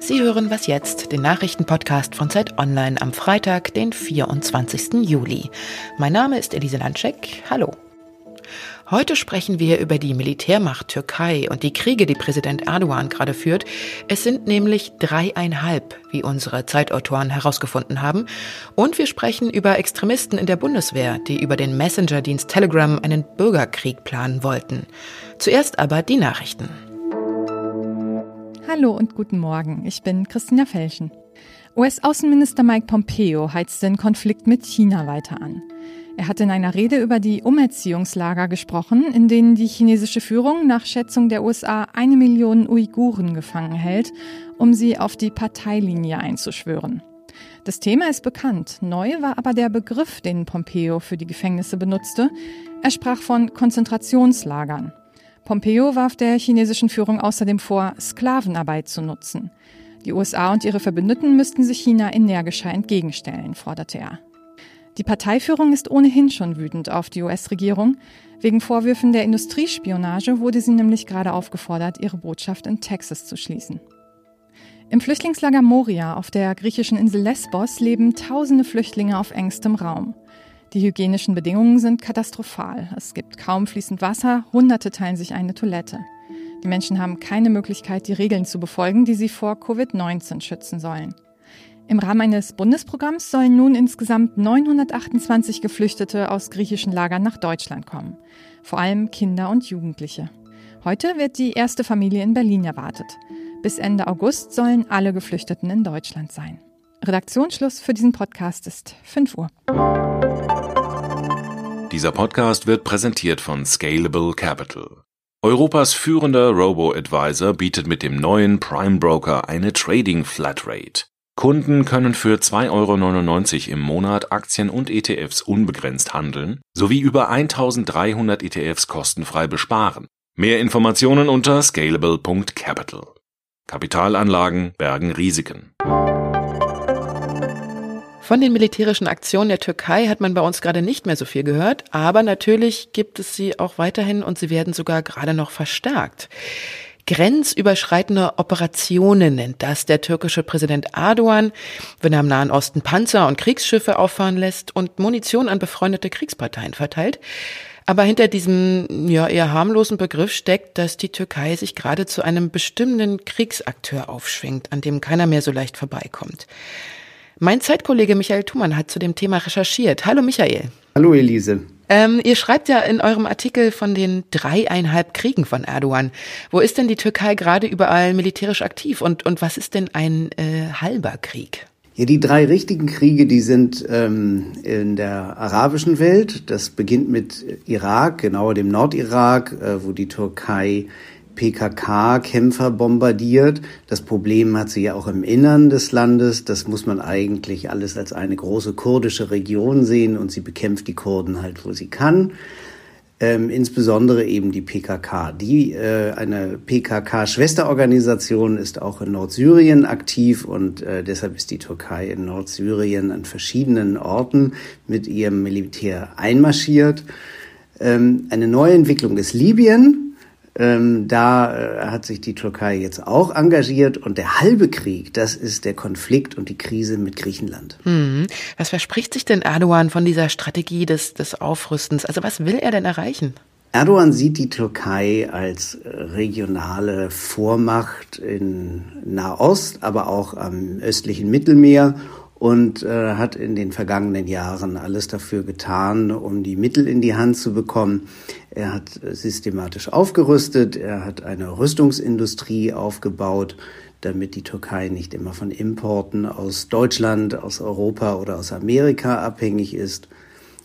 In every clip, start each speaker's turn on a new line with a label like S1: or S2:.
S1: Sie hören Was jetzt, den Nachrichtenpodcast von Zeit Online am Freitag, den 24. Juli. Mein Name ist Elise Landschek. Hallo. Heute sprechen wir über die Militärmacht Türkei und die Kriege, die Präsident Erdogan gerade führt. Es sind nämlich dreieinhalb, wie unsere Zeitautoren herausgefunden haben. Und wir sprechen über Extremisten in der Bundeswehr, die über den Messenger-Dienst Telegram einen Bürgerkrieg planen wollten. Zuerst aber die Nachrichten.
S2: Hallo und guten Morgen. Ich bin Christina Felschen. US-Außenminister Mike Pompeo heizt den Konflikt mit China weiter an. Er hat in einer Rede über die Umerziehungslager gesprochen, in denen die chinesische Führung nach Schätzung der USA eine Million Uiguren gefangen hält, um sie auf die Parteilinie einzuschwören. Das Thema ist bekannt. Neu war aber der Begriff, den Pompeo für die Gefängnisse benutzte. Er sprach von Konzentrationslagern. Pompeo warf der chinesischen Führung außerdem vor, Sklavenarbeit zu nutzen. Die USA und ihre Verbündeten müssten sich China energischer entgegenstellen, forderte er. Die Parteiführung ist ohnehin schon wütend auf die US-Regierung. Wegen Vorwürfen der Industriespionage wurde sie nämlich gerade aufgefordert, ihre Botschaft in Texas zu schließen. Im Flüchtlingslager Moria auf der griechischen Insel Lesbos leben tausende Flüchtlinge auf engstem Raum. Die hygienischen Bedingungen sind katastrophal. Es gibt kaum fließend Wasser, Hunderte teilen sich eine Toilette. Die Menschen haben keine Möglichkeit, die Regeln zu befolgen, die sie vor Covid-19 schützen sollen. Im Rahmen eines Bundesprogramms sollen nun insgesamt 928 Geflüchtete aus griechischen Lagern nach Deutschland kommen. Vor allem Kinder und Jugendliche. Heute wird die erste Familie in Berlin erwartet. Bis Ende August sollen alle Geflüchteten in Deutschland sein. Redaktionsschluss für diesen Podcast ist 5 Uhr.
S3: Dieser Podcast wird präsentiert von Scalable Capital. Europas führender Robo-Advisor bietet mit dem neuen Prime Broker eine Trading Flatrate. Kunden können für 2,99 Euro im Monat Aktien und ETFs unbegrenzt handeln sowie über 1300 ETFs kostenfrei besparen. Mehr Informationen unter scalable.capital. Kapitalanlagen bergen Risiken.
S1: Von den militärischen Aktionen der Türkei hat man bei uns gerade nicht mehr so viel gehört, aber natürlich gibt es sie auch weiterhin und sie werden sogar gerade noch verstärkt. Grenzüberschreitende Operationen nennt das der türkische Präsident Erdogan, wenn er im Nahen Osten Panzer und Kriegsschiffe auffahren lässt und Munition an befreundete Kriegsparteien verteilt. Aber hinter diesem ja eher harmlosen Begriff steckt, dass die Türkei sich gerade zu einem bestimmenden Kriegsakteur aufschwingt, an dem keiner mehr so leicht vorbeikommt. Mein Zeitkollege Michael Thumann hat zu dem Thema recherchiert. Hallo Michael.
S4: Hallo Elise.
S1: Ähm, ihr schreibt ja in eurem Artikel von den dreieinhalb Kriegen von Erdogan. Wo ist denn die Türkei gerade überall militärisch aktiv und, und was ist denn ein äh, halber Krieg?
S4: Ja, die drei richtigen Kriege, die sind ähm, in der arabischen Welt. Das beginnt mit Irak, genauer dem Nordirak, äh, wo die Türkei PKK-Kämpfer bombardiert. Das Problem hat sie ja auch im Innern des Landes. Das muss man eigentlich alles als eine große kurdische Region sehen und sie bekämpft die Kurden halt, wo sie kann. Ähm, insbesondere eben die PKK. Die, äh, eine PKK-Schwesterorganisation ist auch in Nordsyrien aktiv und äh, deshalb ist die Türkei in Nordsyrien an verschiedenen Orten mit ihrem Militär einmarschiert. Ähm, eine neue Entwicklung ist Libyen. Ähm, da äh, hat sich die Türkei jetzt auch engagiert und der halbe Krieg, das ist der Konflikt und die Krise mit Griechenland.
S1: Hm. Was verspricht sich denn Erdogan von dieser Strategie des, des Aufrüstens? Also was will er denn erreichen?
S4: Erdogan sieht die Türkei als regionale Vormacht in Nahost, aber auch am östlichen Mittelmeer und äh, hat in den vergangenen Jahren alles dafür getan, um die Mittel in die Hand zu bekommen. Er hat systematisch aufgerüstet, er hat eine Rüstungsindustrie aufgebaut, damit die Türkei nicht immer von Importen aus Deutschland, aus Europa oder aus Amerika abhängig ist.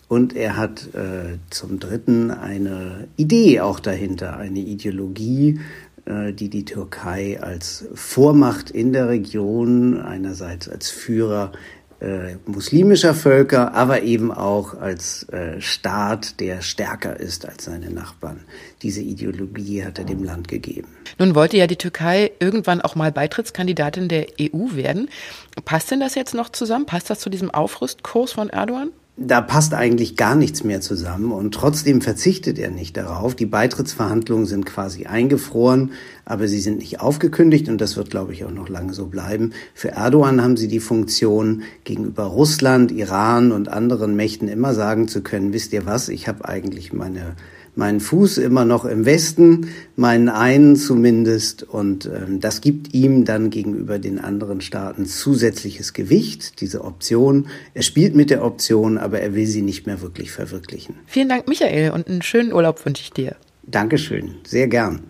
S4: Und er hat äh, zum Dritten eine Idee auch dahinter, eine Ideologie, äh, die die Türkei als Vormacht in der Region, einerseits als Führer äh, muslimischer Völker, aber eben auch als äh, Staat, der stärker ist als seine Nachbarn. Diese Ideologie hat er dem Land gegeben.
S1: Nun wollte ja die Türkei irgendwann auch mal Beitrittskandidatin der EU werden. Passt denn das jetzt noch zusammen? Passt das zu diesem Aufrüstkurs von Erdogan?
S4: Da passt eigentlich gar nichts mehr zusammen und trotzdem verzichtet er nicht darauf. Die Beitrittsverhandlungen sind quasi eingefroren, aber sie sind nicht aufgekündigt und das wird, glaube ich, auch noch lange so bleiben. Für Erdogan haben sie die Funktion, gegenüber Russland, Iran und anderen Mächten immer sagen zu können, wisst ihr was, ich habe eigentlich meine meinen Fuß immer noch im Westen, meinen einen zumindest. Und ähm, das gibt ihm dann gegenüber den anderen Staaten zusätzliches Gewicht, diese Option. Er spielt mit der Option, aber er will sie nicht mehr wirklich verwirklichen.
S1: Vielen Dank, Michael, und einen schönen Urlaub wünsche ich dir.
S4: Dankeschön, sehr gern.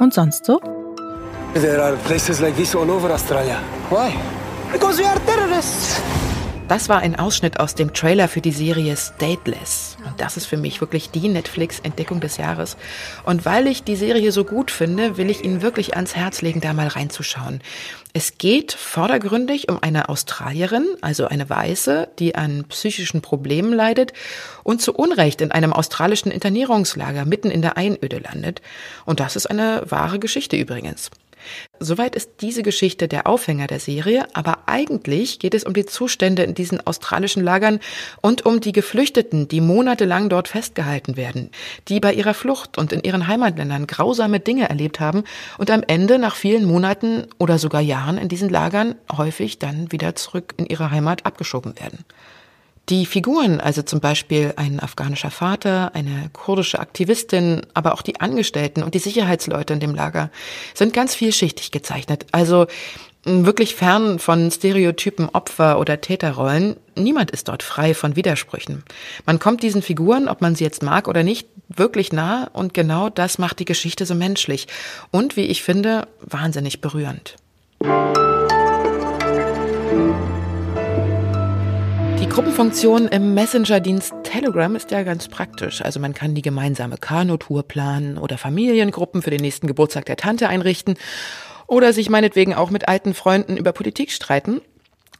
S2: Und sonst so?
S5: There are places like this all over Australia. Why? Because we are terrorists.
S1: Das war ein Ausschnitt aus dem Trailer für die Serie Stateless. Und das ist für mich wirklich die Netflix-Entdeckung des Jahres. Und weil ich die Serie so gut finde, will ich Ihnen wirklich ans Herz legen, da mal reinzuschauen. Es geht vordergründig um eine Australierin, also eine Weiße, die an psychischen Problemen leidet und zu Unrecht in einem australischen Internierungslager mitten in der Einöde landet. Und das ist eine wahre Geschichte übrigens. Soweit ist diese Geschichte der Aufhänger der Serie, aber eigentlich geht es um die Zustände in diesen australischen Lagern und um die Geflüchteten, die monatelang dort festgehalten werden, die bei ihrer Flucht und in ihren Heimatländern grausame Dinge erlebt haben und am Ende nach vielen Monaten oder sogar Jahren in diesen Lagern häufig dann wieder zurück in ihre Heimat abgeschoben werden. Die Figuren, also zum Beispiel ein afghanischer Vater, eine kurdische Aktivistin, aber auch die Angestellten und die Sicherheitsleute in dem Lager, sind ganz vielschichtig gezeichnet. Also wirklich fern von Stereotypen Opfer- oder Täterrollen. Niemand ist dort frei von Widersprüchen. Man kommt diesen Figuren, ob man sie jetzt mag oder nicht, wirklich nah und genau das macht die Geschichte so menschlich und, wie ich finde, wahnsinnig berührend. Gruppenfunktion im Messenger-Dienst Telegram ist ja ganz praktisch. Also man kann die gemeinsame Kanutour planen oder Familiengruppen für den nächsten Geburtstag der Tante einrichten oder sich meinetwegen auch mit alten Freunden über Politik streiten.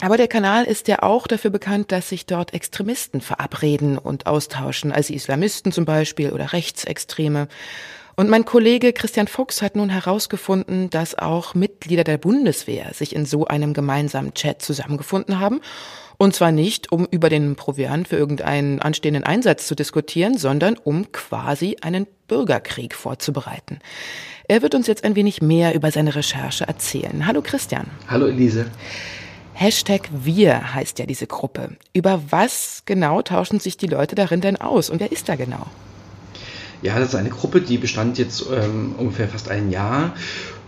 S1: Aber der Kanal ist ja auch dafür bekannt, dass sich dort Extremisten verabreden und austauschen, also Islamisten zum Beispiel oder Rechtsextreme. Und mein Kollege Christian Fuchs hat nun herausgefunden, dass auch Mitglieder der Bundeswehr sich in so einem gemeinsamen Chat zusammengefunden haben und zwar nicht, um über den Proviant für irgendeinen anstehenden Einsatz zu diskutieren, sondern um quasi einen Bürgerkrieg vorzubereiten. Er wird uns jetzt ein wenig mehr über seine Recherche erzählen. Hallo Christian.
S6: Hallo Elise.
S1: Hashtag Wir heißt ja diese Gruppe. Über was genau tauschen sich die Leute darin denn aus und wer ist da genau?
S6: Ja, das ist eine Gruppe, die bestand jetzt ähm, ungefähr fast ein Jahr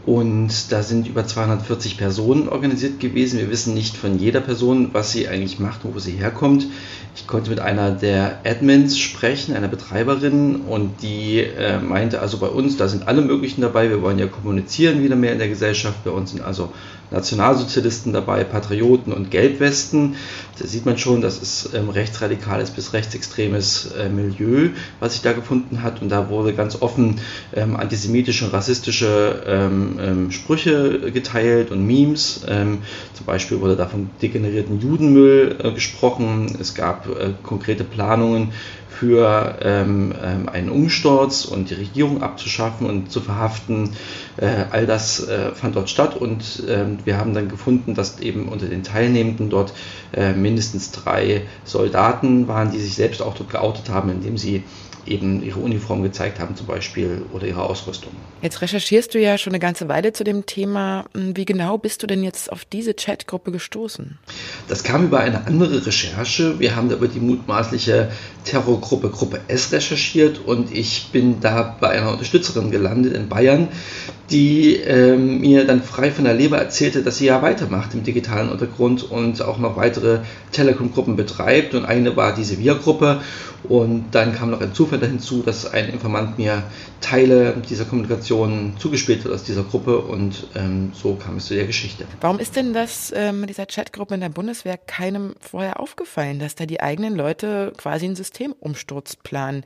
S6: und da sind über 240 Personen organisiert gewesen. Wir wissen nicht von jeder Person, was sie eigentlich macht und wo sie herkommt. Ich konnte mit einer der Admins sprechen, einer Betreiberin, und die äh, meinte, also bei uns, da sind alle möglichen dabei. Wir wollen ja kommunizieren wieder mehr in der Gesellschaft. Bei uns sind also Nationalsozialisten dabei, Patrioten und Gelbwesten. Da sieht man schon, das ist ähm, rechtsradikales bis rechtsextremes äh, Milieu, was sich da gefunden hat. Und da wurde ganz offen ähm, antisemitische und rassistische ähm, ähm Sprüche geteilt und Memes. Ähm, zum Beispiel wurde da vom degenerierten Judenmüll äh, gesprochen. Es gab konkrete Planungen für ähm, ähm, einen Umsturz und die Regierung abzuschaffen und zu verhaften. Äh, all das äh, fand dort statt und äh, wir haben dann gefunden, dass eben unter den Teilnehmenden dort äh, mindestens drei Soldaten waren, die sich selbst auch dort geoutet haben, indem sie eben ihre Uniform gezeigt haben zum Beispiel oder ihre Ausrüstung.
S1: Jetzt recherchierst du ja schon eine ganze Weile zu dem Thema. Wie genau bist du denn jetzt auf diese Chatgruppe gestoßen?
S6: Das kam über eine andere Recherche. Wir haben über die mutmaßliche Terrorgruppe Gruppe S recherchiert und ich bin da bei einer Unterstützerin gelandet in Bayern, die äh, mir dann frei von der Leber erzählte, dass sie ja weitermacht im digitalen Untergrund und auch noch weitere Telekom-Gruppen betreibt. Und eine war diese Wir-Gruppe. Und dann kam noch ein Zufall hinzu, dass ein Informant mir Teile dieser Kommunikation zugespielt hat aus dieser Gruppe und ähm, so kam es zu der Geschichte.
S1: Warum ist denn das ähm, mit dieser Chatgruppe in der Bundeswehr keinem vorher aufgefallen, dass da die eigenen Leute quasi einen Systemumsturz planen?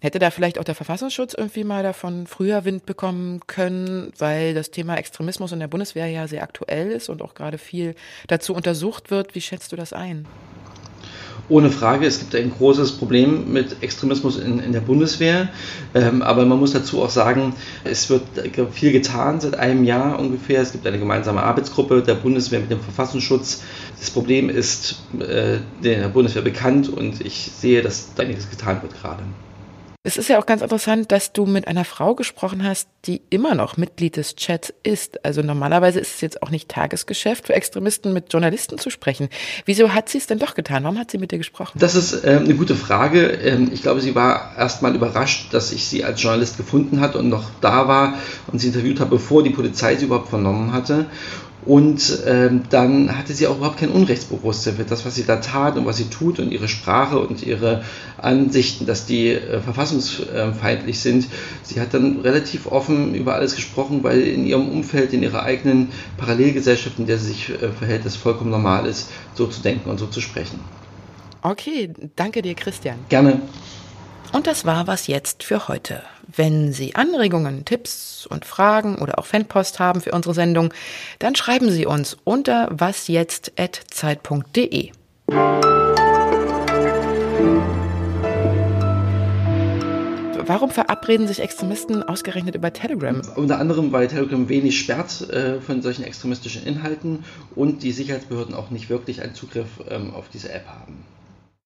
S1: Hätte da vielleicht auch der Verfassungsschutz irgendwie mal davon früher Wind bekommen können, weil das Thema Extremismus in der Bundeswehr ja sehr aktuell ist und auch gerade viel dazu untersucht wird. Wie schätzt du das ein?
S6: Ohne Frage, es gibt ein großes Problem mit Extremismus in, in der Bundeswehr, ähm, aber man muss dazu auch sagen, es wird viel getan seit einem Jahr ungefähr. Es gibt eine gemeinsame Arbeitsgruppe der Bundeswehr mit dem Verfassungsschutz. Das Problem ist äh, der Bundeswehr bekannt und ich sehe, dass einiges getan wird gerade.
S1: Es ist ja auch ganz interessant, dass du mit einer Frau gesprochen hast, die immer noch Mitglied des Chats ist. Also normalerweise ist es jetzt auch nicht Tagesgeschäft für Extremisten, mit Journalisten zu sprechen. Wieso hat sie es denn doch getan? Warum hat sie mit dir gesprochen?
S6: Das ist äh, eine gute Frage. Ähm, ich glaube, sie war erst mal überrascht, dass ich sie als Journalist gefunden hatte und noch da war und sie interviewt habe, bevor die Polizei sie überhaupt vernommen hatte. Und ähm, dann hatte sie auch überhaupt kein Unrechtsbewusstsein für das, was sie da tat und was sie tut und ihre Sprache und ihre Ansichten, dass die äh, verfassungsfeindlich sind. Sie hat dann relativ offen über alles gesprochen, weil in ihrem Umfeld, in ihrer eigenen Parallelgesellschaft, in der sie sich äh, verhält, es vollkommen normal ist, so zu denken und so zu sprechen.
S1: Okay, danke dir, Christian.
S6: Gerne.
S1: Und das war was jetzt für heute. Wenn Sie Anregungen, Tipps und Fragen oder auch Fanpost haben für unsere Sendung, dann schreiben Sie uns unter wasjetzt.zeit.de. Warum verabreden sich Extremisten ausgerechnet über Telegram?
S6: Unter anderem, weil Telegram wenig sperrt äh, von solchen extremistischen Inhalten und die Sicherheitsbehörden auch nicht wirklich einen Zugriff ähm, auf diese App haben.